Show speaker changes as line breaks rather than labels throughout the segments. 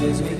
teaches me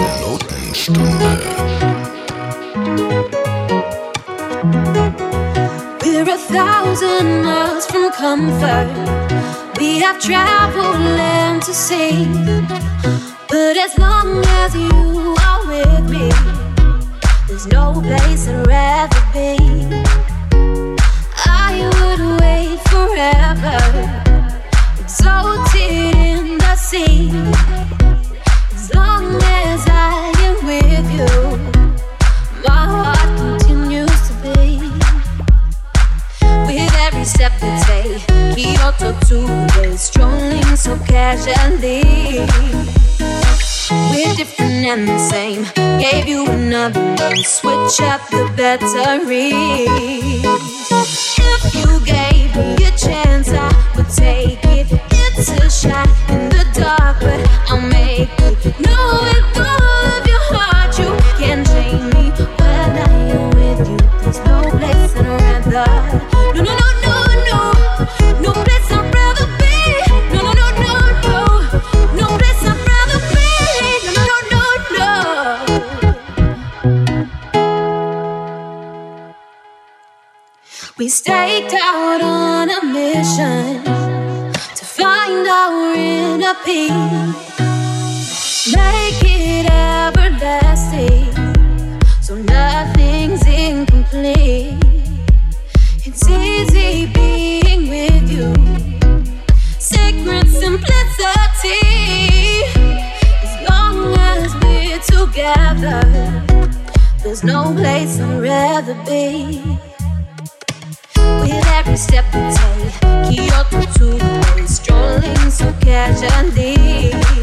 Notenstunde.
We're a thousand
miles from comfort. We have traveled land to sea. But as long as you are with me, there's
no place I'd rather be. I
would wait forever, exalted in the sea. so today, strolling so casually. We're different and the same. Gave you another name, switch up the batteries. If you gave me a chance, I would take it. It's a shot. We staked out on a mission to find our inner peace, make it everlasting so
nothing's
incomplete.
It's easy
being with you, sacred simplicity. As
long
as we're together, there's no place I'd rather be acceptei que Kyoto
to
és, strolling so casually.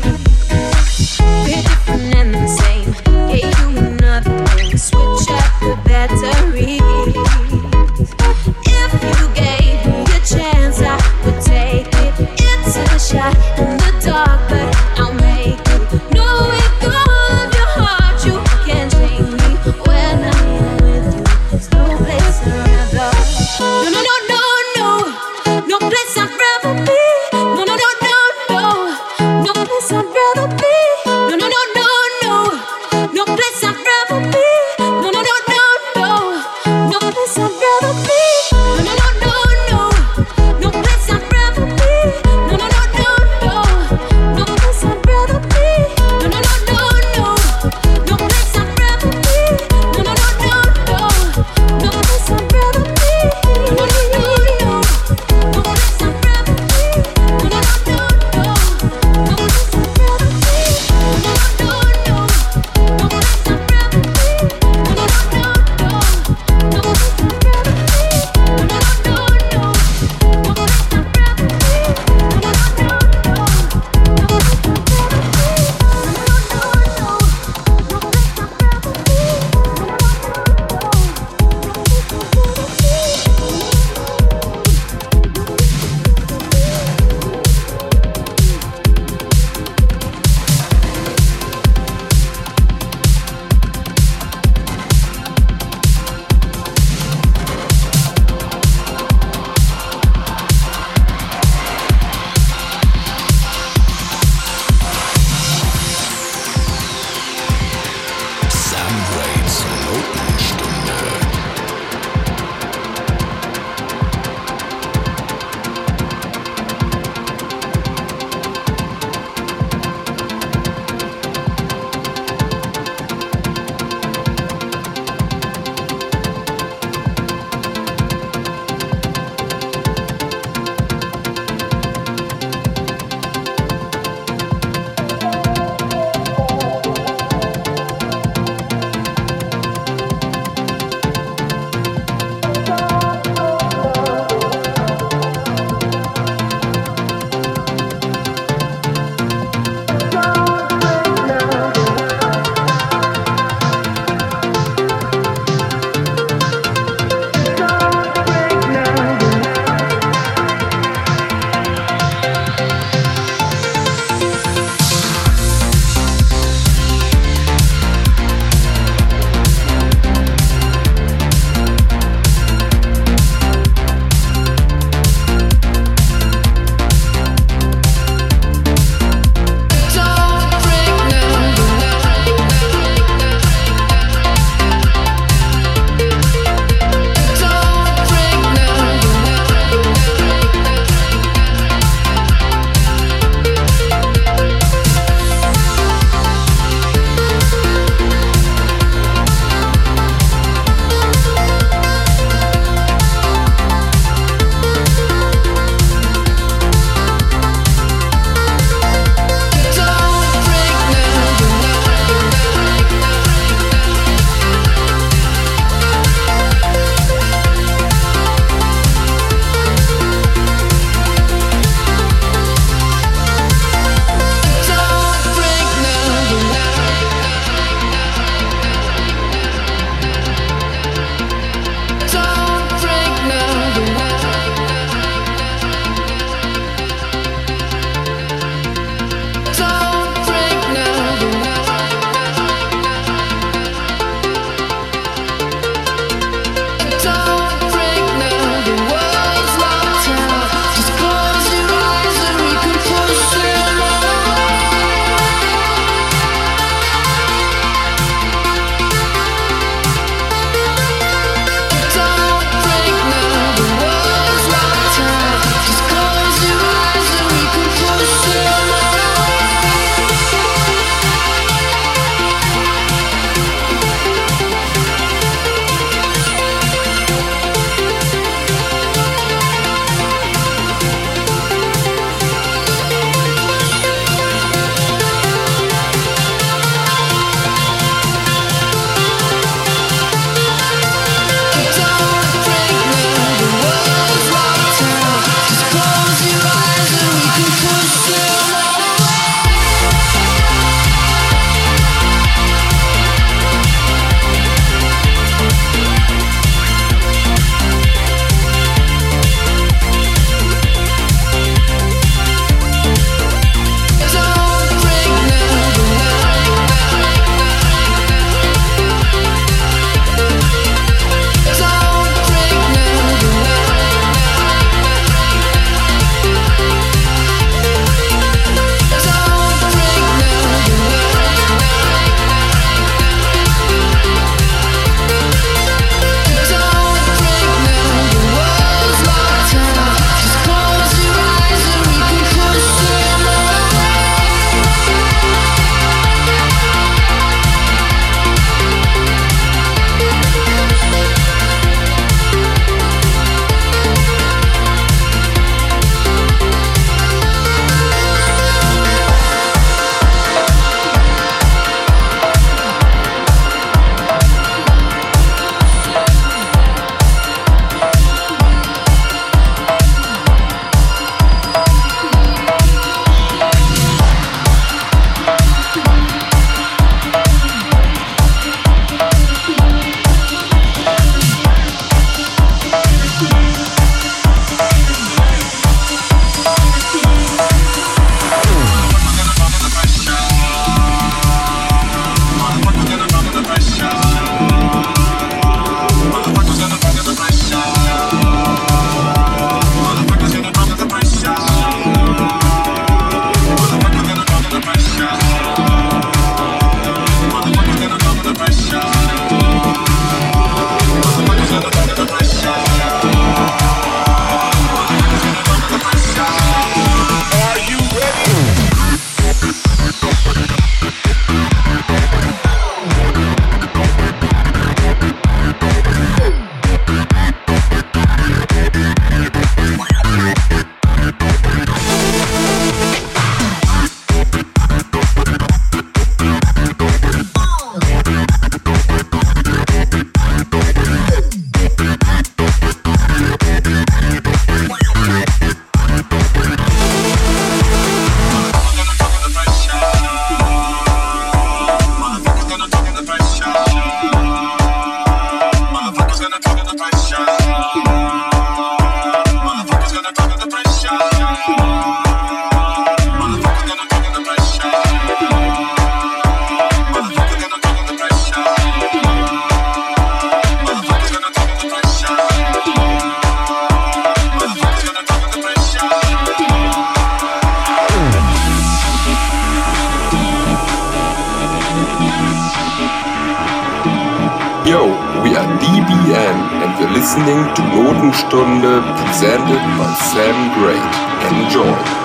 Notenstunde presented by Sam Grade. Enjoy.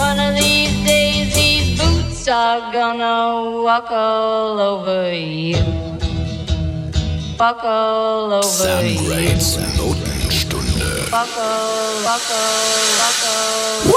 One of these days, these boots are gonna walk all over you. Walk all over Sam you. Walk all, walk all,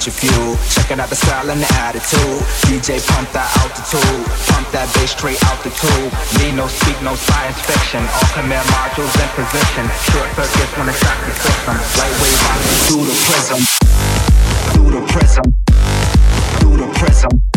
centrifuge. Checking out the style and the attitude. DJ pump that altitude, pump that bass straight out the tube. Need no speak, no science fiction. All command modules in position. Short circuits when it's shock the system. Lightweight rocking through the prism, through the prism, through the prism.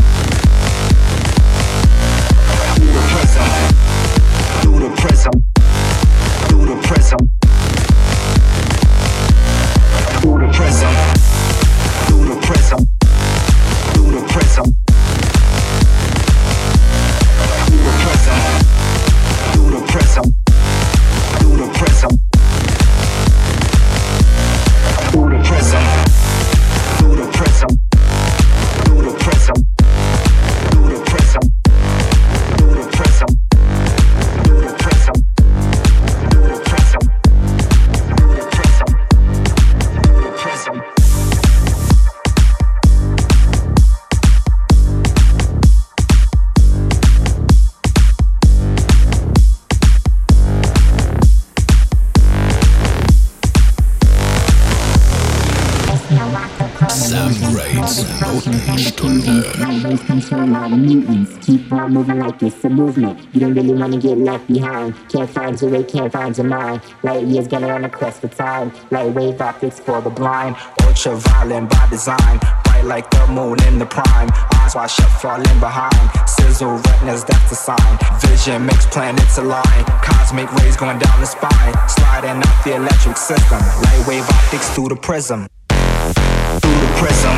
Moving like it's a movement. You don't really wanna get left behind. Can't find your way, can't find your mind. Light years gonna on a quest for time. Light wave optics for the blind.
Ultra violent by design. Bright like the moon in the prime. Eyes wide shut, falling behind. Sizzle retinas, that's the sign. Vision makes planets align. Cosmic rays going down the spine. Sliding up the electric system. Light wave optics through the prism. Through the prism.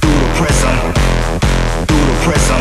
Through the prism through the prism,